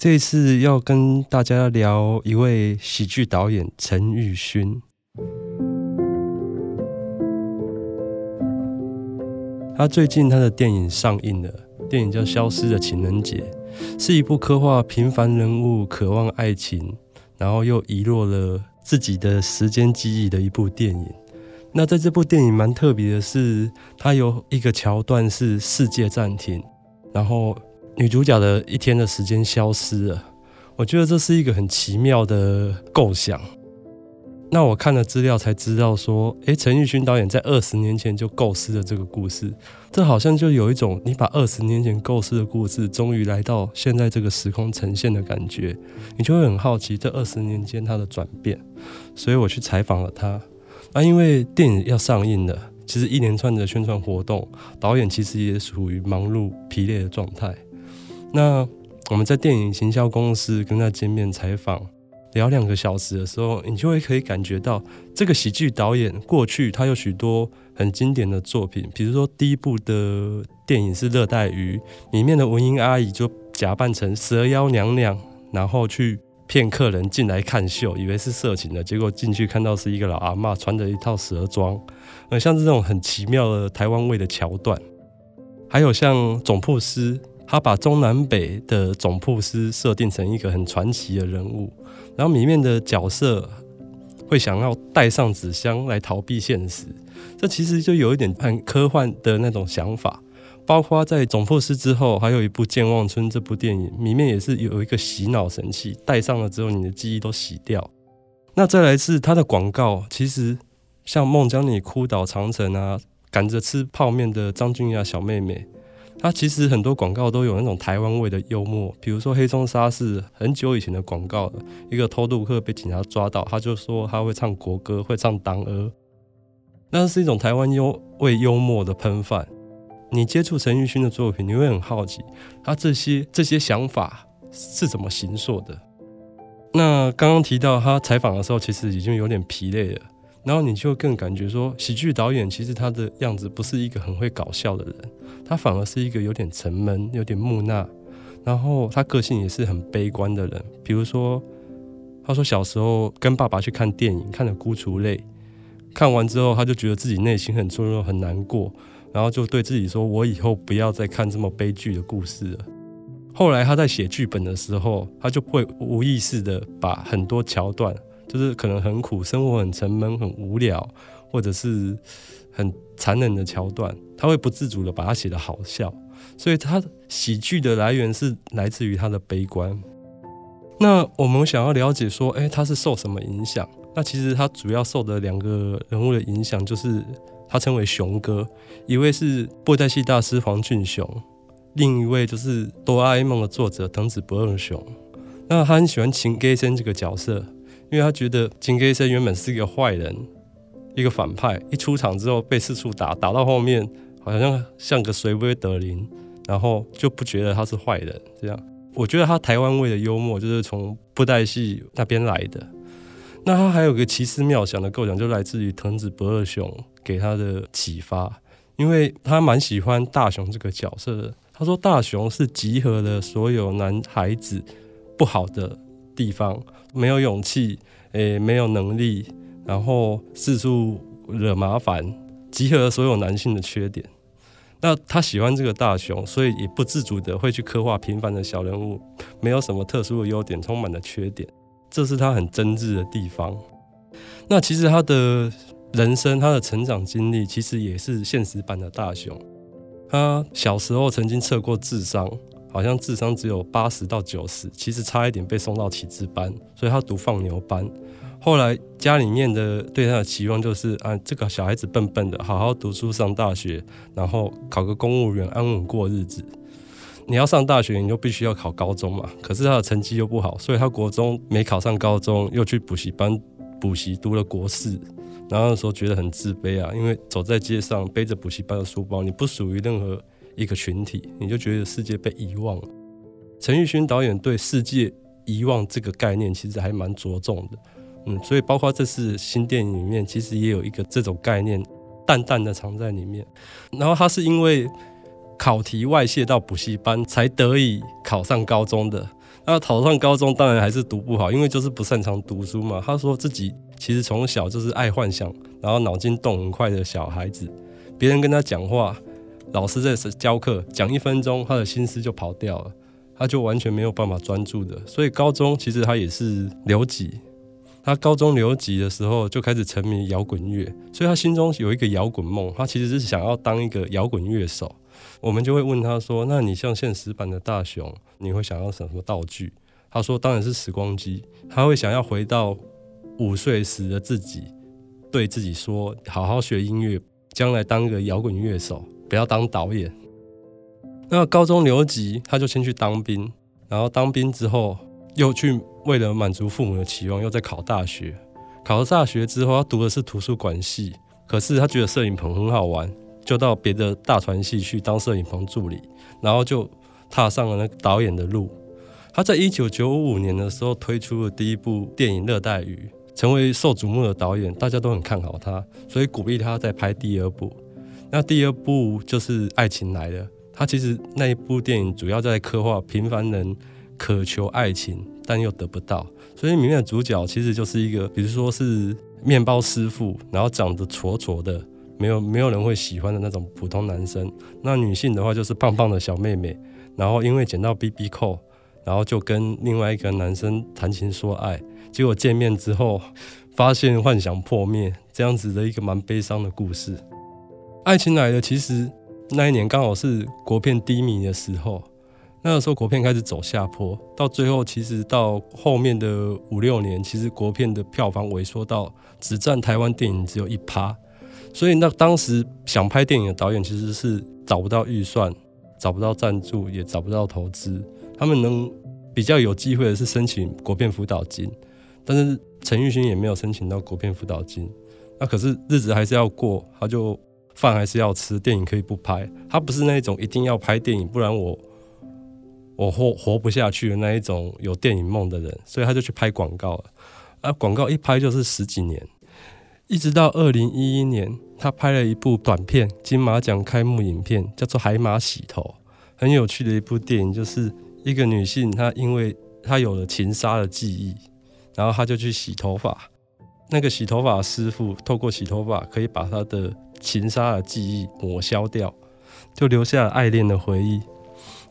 这次要跟大家聊一位喜剧导演陈玉勋。他最近他的电影上映了，电影叫《消失的情人节》，是一部刻画平凡人物渴望爱情，然后又遗落了自己的时间记忆的一部电影。那在这部电影蛮特别的是，它有一个桥段是世界暂停。然后女主角的一天的时间消失了，我觉得这是一个很奇妙的构想。那我看了资料才知道说，诶，陈玉勋导演在二十年前就构思了这个故事，这好像就有一种你把二十年前构思的故事，终于来到现在这个时空呈现的感觉，你就会很好奇这二十年间他的转变。所以我去采访了他。那因为电影要上映了。其实一连串的宣传活动，导演其实也属于忙碌疲累的状态。那我们在电影行销公司跟他见面采访，聊两个小时的时候，你就会可以感觉到这个喜剧导演过去他有许多很经典的作品，比如说第一部的电影是《热带鱼》，里面的文英阿姨就假扮成蛇妖娘娘，然后去。骗客人进来看秀，以为是色情的，结果进去看到是一个老阿妈穿着一套蛇装，呃，像这种很奇妙的台湾味的桥段。还有像总铺师，他把中南北的总铺师设定成一个很传奇的人物，然后里面的角色会想要带上纸箱来逃避现实，这其实就有一点很科幻的那种想法。包括在总破师之后，还有一部《健忘村》这部电影，里面也是有一个洗脑神器，戴上了之后，你的记忆都洗掉。那再来是它的广告，其实像孟姜女哭倒长城啊，赶着吃泡面的张君雅小妹妹，它其实很多广告都有那种台湾味的幽默。比如说黑松沙是很久以前的广告了，一个偷渡客被警察抓到，他就说他会唱国歌，会唱党歌，那是一种台湾幽味幽默的喷饭。你接触陈奕迅的作品，你会很好奇他这些这些想法是怎么形塑的。那刚刚提到他采访的时候，其实已经有点疲累了，然后你就更感觉说，喜剧导演其实他的样子不是一个很会搞笑的人，他反而是一个有点沉闷、有点木讷，然后他个性也是很悲观的人。比如说，他说小时候跟爸爸去看电影，看了孤雏泪，看完之后他就觉得自己内心很脆弱、很难过。然后就对自己说：“我以后不要再看这么悲剧的故事了。”后来他在写剧本的时候，他就会无意识的把很多桥段，就是可能很苦、生活很沉闷、很无聊，或者是很残忍的桥段，他会不自主的把它写的好笑。所以他喜剧的来源是来自于他的悲观。那我们想要了解说，哎，他是受什么影响？那其实他主要受的两个人物的影响就是。他称为熊哥，一位是布袋戏大师黄俊雄，另一位就是哆啦 A 梦的作者藤子不二雄。那他很喜欢秦给生这个角色，因为他觉得秦给生原本是一个坏人，一个反派，一出场之后被四处打，打到后面好像像个随波得灵，然后就不觉得他是坏人。这样，我觉得他台湾味的幽默就是从布袋戏那边来的。那他还有个奇思妙想的构想，就来自于藤子不二雄。给他的启发，因为他蛮喜欢大雄这个角色的。他说，大雄是集合了所有男孩子不好的地方，没有勇气，诶，没有能力，然后四处惹麻烦，集合所有男性的缺点。那他喜欢这个大雄，所以也不自主的会去刻画平凡的小人物，没有什么特殊的优点，充满了缺点，这是他很真挚的地方。那其实他的。人生，他的成长经历其实也是现实版的大雄。他小时候曾经测过智商，好像智商只有八十到九十，其实差一点被送到体制班，所以他读放牛班。后来家里面的对他的期望就是啊，这个小孩子笨笨的，好好读书上大学，然后考个公务员，安稳过日子。你要上大学，你就必须要考高中嘛。可是他的成绩又不好，所以他国中没考上高中，又去补习班补习，读了国四。然后那时候觉得很自卑啊，因为走在街上背着补习班的书包，你不属于任何一个群体，你就觉得世界被遗忘了。陈奕迅导演对世界遗忘这个概念其实还蛮着重的，嗯，所以包括这次新电影里面，其实也有一个这种概念，淡淡的藏在里面。然后他是因为考题外泄到补习班，才得以考上高中的。那考上高中当然还是读不好，因为就是不擅长读书嘛。他说自己。其实从小就是爱幻想，然后脑筋动很快的小孩子。别人跟他讲话，老师在教课讲一分钟，他的心思就跑掉了，他就完全没有办法专注的。所以高中其实他也是留级。他高中留级的时候就开始沉迷摇滚乐，所以他心中有一个摇滚梦。他其实是想要当一个摇滚乐手。我们就会问他说：“那你像现实版的大雄，你会想要什么道具？”他说：“当然是时光机。”他会想要回到。五岁时的自己对自己说：“好好学音乐，将来当一个摇滚乐手，不要当导演。”那高中留级，他就先去当兵，然后当兵之后又去为了满足父母的期望，又在考大学。考了大学之后，他读的是图书馆系，可是他觉得摄影棚很好玩，就到别的大传系去当摄影棚助理，然后就踏上了那个导演的路。他在一九九五年的时候推出了第一部电影《热带鱼》。成为受瞩目的导演，大家都很看好他，所以鼓励他再拍第二部。那第二部就是《爱情来了》。它其实那一部电影主要在刻画平凡人渴求爱情，但又得不到。所以里面的主角其实就是一个，比如说是面包师傅，然后长得矬矬的，没有没有人会喜欢的那种普通男生。那女性的话就是胖胖的小妹妹，然后因为捡到 BB 扣，然后就跟另外一个男生谈情说爱。结果见面之后，发现幻想破灭，这样子的一个蛮悲伤的故事。爱情来了，其实那一年刚好是国片低迷的时候，那个时候国片开始走下坡，到最后其实到后面的五六年，其实国片的票房萎缩到只占台湾电影只有一趴，所以那当时想拍电影的导演其实是找不到预算，找不到赞助，也找不到投资，他们能比较有机会的是申请国片辅导金。但是陈玉勋也没有申请到国片辅导金，那可是日子还是要过，他就饭还是要吃，电影可以不拍，他不是那种一定要拍电影，不然我我活活不下去的那一种有电影梦的人，所以他就去拍广告了。啊，广告一拍就是十几年，一直到二零一一年，他拍了一部短片，金马奖开幕影片，叫做《海马洗头》，很有趣的一部电影，就是一个女性，她因为她有了情杀的记忆。然后她就去洗头发，那个洗头发师傅透过洗头发可以把他的情杀的记忆抹消掉，就留下了爱恋的回忆。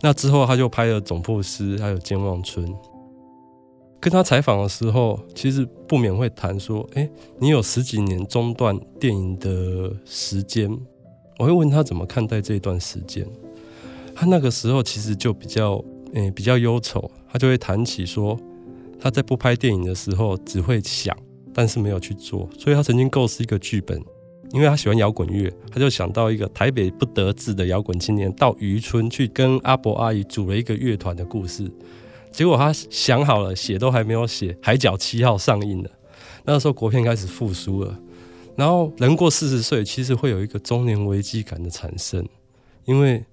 那之后他就拍了《总铺师》还有《健忘村》。跟他采访的时候，其实不免会谈说：“哎，你有十几年中断电影的时间。”我会问他怎么看待这段时间。他那个时候其实就比较，诶，比较忧愁。他就会谈起说。他在不拍电影的时候，只会想，但是没有去做。所以他曾经构思一个剧本，因为他喜欢摇滚乐，他就想到一个台北不得志的摇滚青年到渔村去跟阿伯阿姨组了一个乐团的故事。结果他想好了，写都还没有写，《海角七号》上映了。那时候国片开始复苏了。然后人过四十岁，其实会有一个中年危机感的产生，因为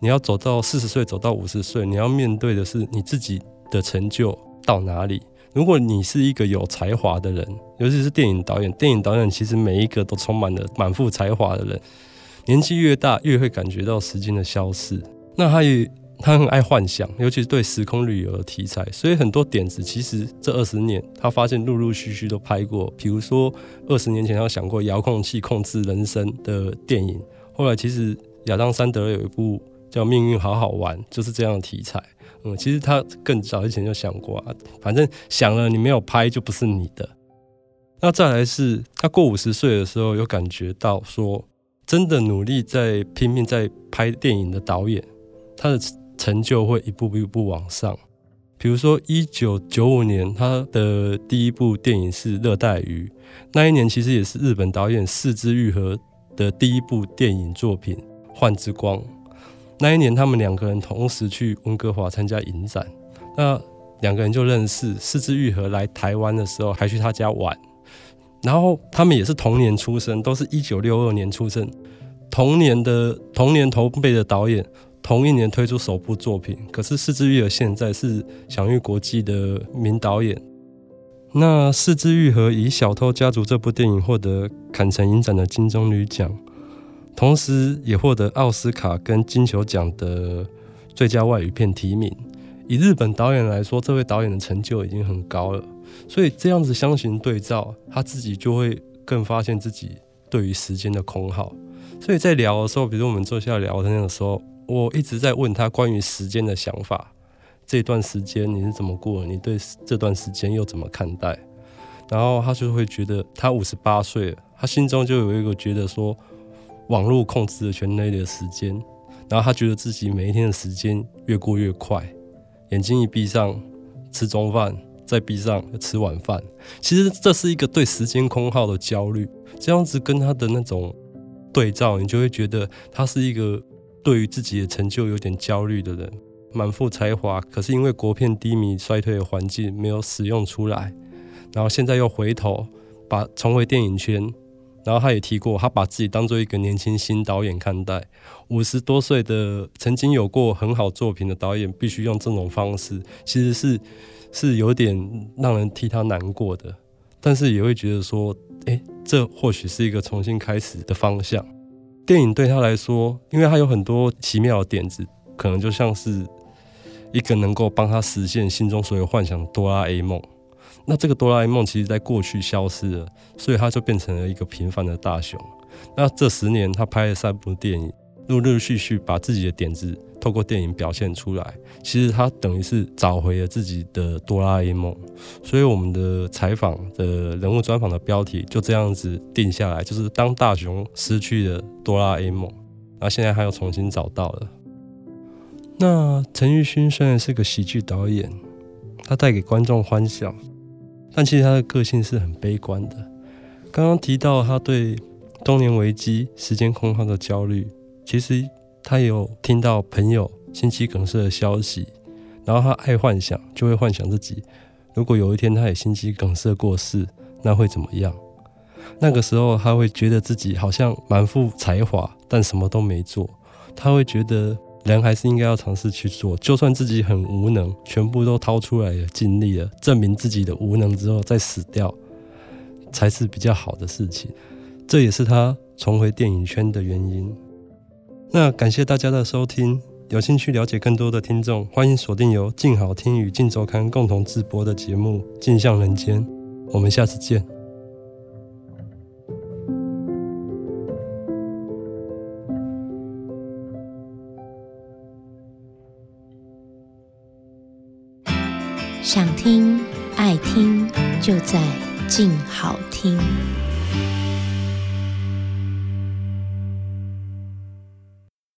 你要走到四十岁，走到五十岁，你要面对的是你自己的成就。到哪里？如果你是一个有才华的人，尤其是电影导演，电影导演其实每一个都充满了满腹才华的人。年纪越大，越会感觉到时间的消逝。那他也他很爱幻想，尤其是对时空旅游的题材，所以很多点子其实这二十年他发现陆陆续续都拍过。比如说二十年前他想过遥控器控制人生的电影，后来其实亚当·山德有一部叫《命运好好玩》，就是这样的题材。嗯，其实他更早以前就想过啊，反正想了你没有拍就不是你的。那再来是他过五十岁的时候，有感觉到说，真的努力在拼命在拍电影的导演，他的成就会一步一步往上。比如说一九九五年他的第一部电影是《热带鱼》，那一年其实也是日本导演四之愈合的第一部电影作品《幻之光》。那一年他们两个人同时去温哥华参加影展，那两个人就认识。四之愈合来台湾的时候，还去他家玩。然后他们也是同年出生，都是一九六二年出生，同年的同年同辈的导演，同一年推出首部作品。可是四之愈合现在是享誉国际的名导演。那四之愈合以《小偷家族》这部电影获得坎城影展的金棕榈奖，同时也获得奥斯卡跟金球奖的最佳外语片提名。以日本导演来说，这位导演的成就已经很高了。所以这样子相形对照，他自己就会更发现自己对于时间的空耗。所以在聊的时候，比如我们坐下聊天的时候，我一直在问他关于时间的想法。这段时间你是怎么过？你对这段时间又怎么看待？然后他就会觉得，他五十八岁，他心中就有一个觉得说，网络控制了全人类的时间。然后他觉得自己每一天的时间越过越快，眼睛一闭上，吃中饭。再闭上吃晚饭，其实这是一个对时间空耗的焦虑。这样子跟他的那种对照，你就会觉得他是一个对于自己的成就有点焦虑的人，满腹才华，可是因为国片低迷衰退的环境没有使用出来，然后现在又回头把重回电影圈。然后他也提过，他把自己当做一个年轻新导演看待，五十多岁的曾经有过很好作品的导演，必须用这种方式，其实是。是有点让人替他难过的，但是也会觉得说，哎，这或许是一个重新开始的方向。电影对他来说，因为他有很多奇妙的点子，可能就像是一个能够帮他实现心中所有幻想的哆啦 A 梦。那这个哆啦 A 梦其实在过去消失了，所以他就变成了一个平凡的大雄。那这十年他拍了三部电影，陆陆续续把自己的点子。透过电影表现出来，其实他等于是找回了自己的哆啦 A 梦，所以我们的采访的人物专访的标题就这样子定下来，就是当大雄失去了哆啦 A 梦，那现在他又重新找到了。那陈玉勋虽然是个喜剧导演，他带给观众欢笑，但其实他的个性是很悲观的。刚刚提到他对中年危机、时间空耗的焦虑，其实。他有听到朋友心肌梗塞的消息，然后他爱幻想，就会幻想自己如果有一天他也心肌梗塞过世，那会怎么样？那个时候他会觉得自己好像满腹才华，但什么都没做。他会觉得人还是应该要尝试去做，就算自己很无能，全部都掏出来了，尽力了，证明自己的无能之后再死掉，才是比较好的事情。这也是他重回电影圈的原因。那感谢大家的收听，有兴趣了解更多的听众，欢迎锁定由静好听与静周刊共同制播的节目《镜像人间》，我们下次见。